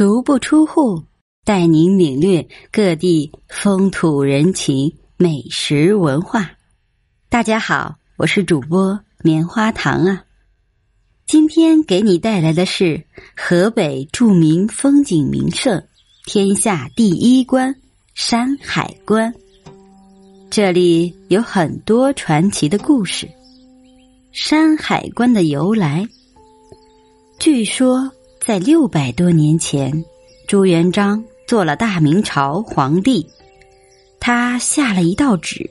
足不出户，带您领略各地风土人情、美食文化。大家好，我是主播棉花糖啊。今天给你带来的是河北著名风景名胜、天下第一关山海关。这里有很多传奇的故事。山海关的由来，据说。在六百多年前，朱元璋做了大明朝皇帝，他下了一道旨，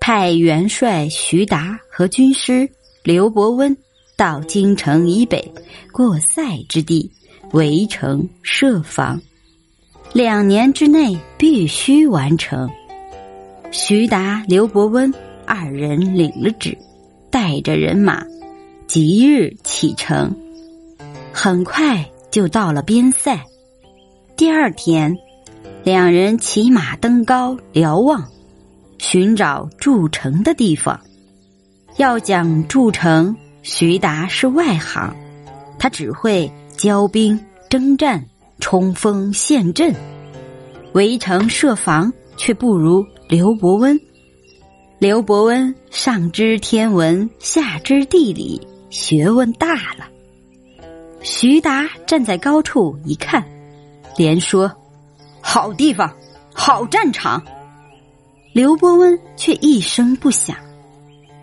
派元帅徐达和军师刘伯温到京城以北过塞之地围城设防，两年之内必须完成。徐达、刘伯温二人领了旨，带着人马，即日启程。很快就到了边塞。第二天，两人骑马登高瞭望，寻找筑城的地方。要讲筑城，徐达是外行，他只会交兵、征战、冲锋陷阵，围城设防却不如刘伯温。刘伯温上知天文，下知地理，学问大了。徐达站在高处一看，连说：“好地方，好战场。”刘伯温却一声不响。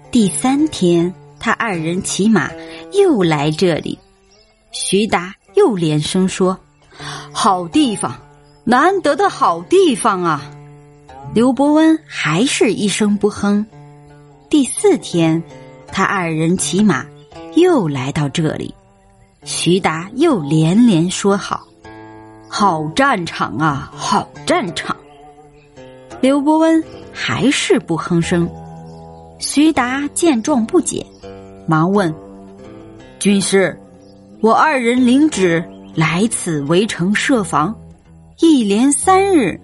第三天，他二人骑马又来这里，徐达又连声说：“好地方，难得的好地方啊！”刘伯温还是一声不哼。第四天，他二人骑马又来到这里。徐达又连连说好，好战场啊，好战场。刘伯温还是不吭声。徐达见状不解，忙问：“军师，我二人领旨来此围城设防，一连三日，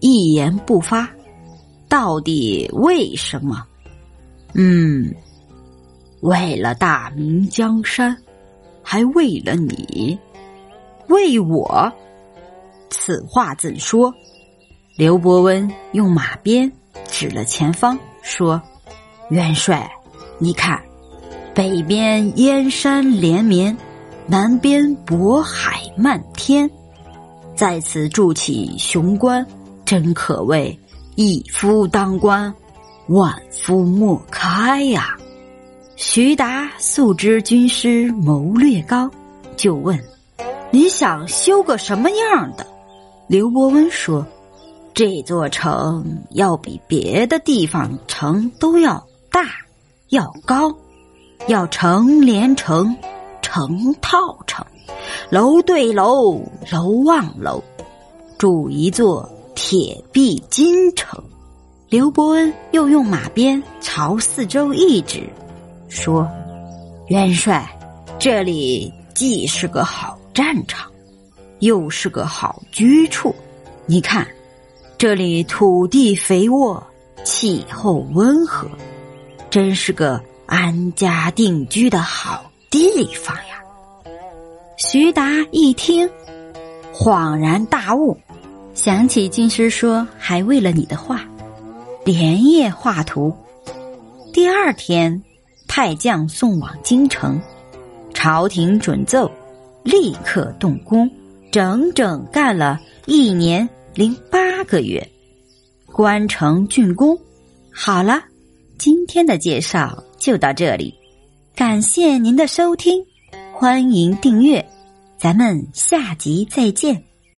一言不发，到底为什么？”嗯，为了大明江山。还为了你，为我，此话怎说？刘伯温用马鞭指了前方，说：“元帅，你看，北边燕山连绵，南边渤海漫天，在此筑起雄关，真可谓一夫当关，万夫莫开呀！”徐达素知军师谋略高，就问：“你想修个什么样的？”刘伯温说：“这座城要比别的地方城都要大，要高，要城连城，城套城，楼对楼，楼望楼，筑一座铁壁金城。”刘伯温又用马鞭朝四周一指。说：“元帅，这里既是个好战场，又是个好居处。你看，这里土地肥沃，气候温和，真是个安家定居的好地方呀。”徐达一听，恍然大悟，想起军师说还为了你的话，连夜画图。第二天。派将送往京城，朝廷准奏，立刻动工，整整干了一年零八个月，关城竣工。好了，今天的介绍就到这里，感谢您的收听，欢迎订阅，咱们下集再见。